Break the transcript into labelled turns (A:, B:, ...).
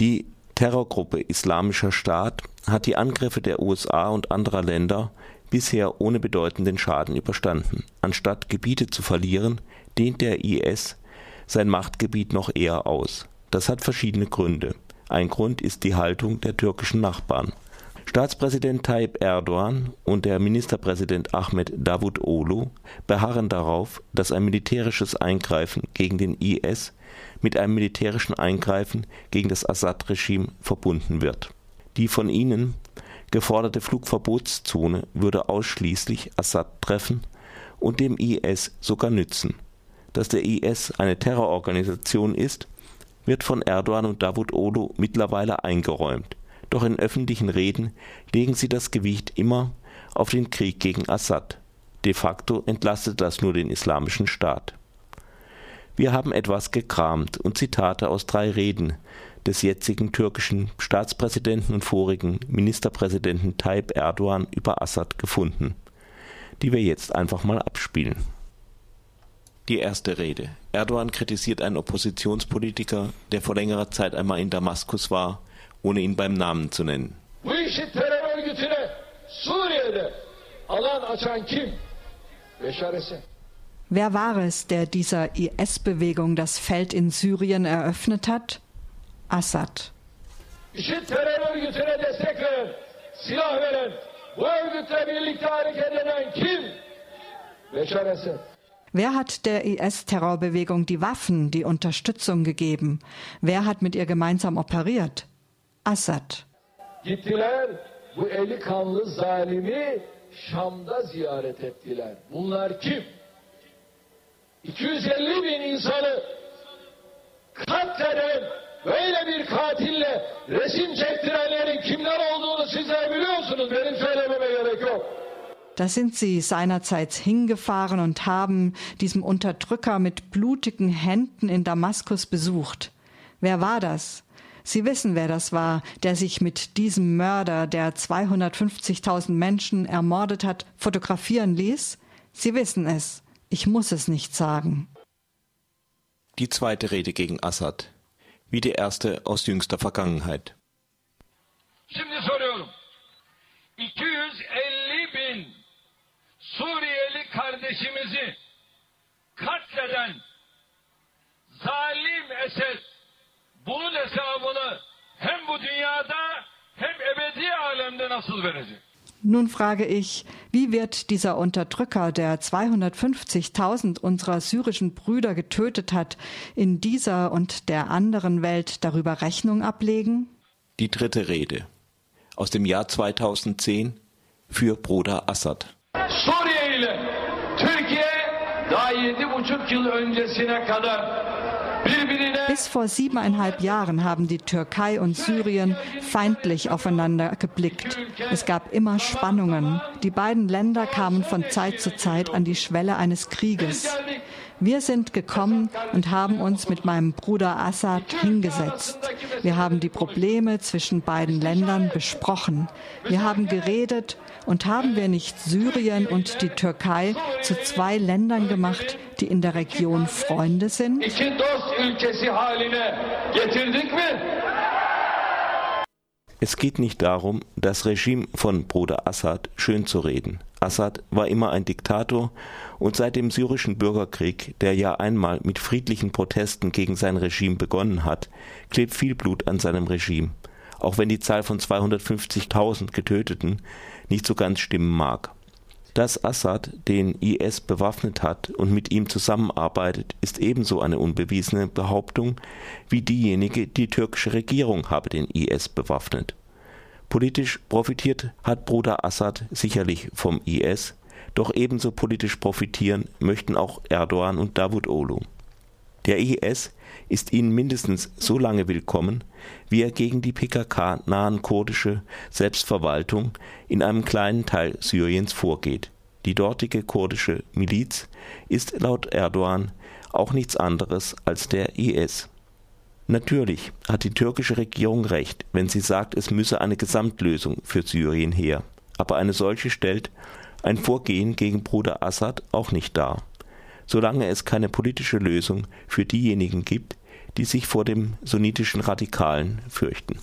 A: Die Terrorgruppe Islamischer Staat hat die Angriffe der USA und anderer Länder bisher ohne bedeutenden Schaden überstanden. Anstatt Gebiete zu verlieren, dehnt der IS sein Machtgebiet noch eher aus. Das hat verschiedene Gründe. Ein Grund ist die Haltung der türkischen Nachbarn. Staatspräsident Tayyip Erdogan und der Ministerpräsident Ahmed Davutoglu beharren darauf, dass ein militärisches Eingreifen gegen den IS mit einem militärischen Eingreifen gegen das Assad-Regime verbunden wird. Die von ihnen geforderte Flugverbotszone würde ausschließlich Assad treffen und dem IS sogar nützen. Dass der IS eine Terrororganisation ist, wird von Erdogan und Davutoglu mittlerweile eingeräumt, doch in öffentlichen Reden legen sie das Gewicht immer auf den Krieg gegen Assad. De facto entlastet das nur den Islamischen Staat. Wir haben etwas gekramt und Zitate aus drei Reden des jetzigen türkischen Staatspräsidenten und vorigen Ministerpräsidenten Tayyip Erdogan über Assad gefunden, die wir jetzt einfach mal abspielen. Die erste Rede. Erdogan kritisiert einen Oppositionspolitiker, der vor längerer Zeit einmal in Damaskus war, ohne ihn beim Namen zu nennen.
B: Wer war es, der dieser IS-Bewegung das Feld in Syrien eröffnet hat? Assad. IŞİD terör örgütüne destek veren, silah veren, bu örgütle birlikte hareket eden kim? Beşar Esed. Wer hat der IS-Terrorbewegung die Waffen, die Unterstützung gegeben? Wer hat mit ihr gemeinsam operiert? Assad. Gittiler bu eli kanlı zalimi Şam'da ziyaret ettiler. Bunlar kim? 250 bin insanı katleden böyle bir katille resim çektirenlerin kimler olduğunu sizler biliyorsunuz. Benim söylememe gerek yok. Da sind sie seinerzeit hingefahren und haben diesem Unterdrücker mit blutigen Händen in Damaskus besucht. Wer war das? Sie wissen, wer das war, der sich mit diesem Mörder, der 250.000 Menschen ermordet hat, fotografieren ließ? Sie wissen es. Ich muss es nicht sagen.
A: Die zweite Rede gegen Assad wie die erste aus jüngster Vergangenheit. Şimdi soruyorum. 250 bin Suriyeli kardeşimizi katleden zalim Esed hem ebedi alemde nasıl verecek?
B: Nun frage ich, wie wird dieser Unterdrücker, der 250.000 unserer syrischen Brüder getötet hat, in dieser und der anderen Welt darüber Rechnung ablegen?
A: Die dritte Rede aus dem Jahr 2010 für Bruder Assad. Suriye ile Türkiye
B: daha yedi buçuk yıl öncesine kadar bis vor siebeneinhalb Jahren haben die Türkei und Syrien feindlich aufeinander geblickt. Es gab immer Spannungen. Die beiden Länder kamen von Zeit zu Zeit an die Schwelle eines Krieges. Wir sind gekommen und haben uns mit meinem Bruder Assad hingesetzt. Wir haben die Probleme zwischen beiden Ländern besprochen. Wir haben geredet und haben wir nicht Syrien und die Türkei zu zwei Ländern gemacht, die in der Region Freunde sind?
A: Es geht nicht darum, das Regime von Bruder Assad schön zu reden. Assad war immer ein Diktator und seit dem syrischen Bürgerkrieg, der ja einmal mit friedlichen Protesten gegen sein Regime begonnen hat, klebt viel Blut an seinem Regime, auch wenn die Zahl von 250.000 Getöteten nicht so ganz stimmen mag. Dass Assad den IS bewaffnet hat und mit ihm zusammenarbeitet, ist ebenso eine unbewiesene Behauptung wie diejenige, die türkische Regierung habe den IS bewaffnet. Politisch profitiert hat Bruder Assad sicherlich vom IS, doch ebenso politisch profitieren möchten auch Erdogan und Davutoglu. Der IS ist ihnen mindestens so lange willkommen, wie er gegen die PKK-nahen kurdische Selbstverwaltung in einem kleinen Teil Syriens vorgeht. Die dortige kurdische Miliz ist laut Erdogan auch nichts anderes als der IS. Natürlich hat die türkische Regierung recht, wenn sie sagt, es müsse eine Gesamtlösung für Syrien her. Aber eine solche stellt ein Vorgehen gegen Bruder Assad auch nicht dar. Solange es keine politische Lösung für diejenigen gibt, die sich vor dem sunnitischen Radikalen fürchten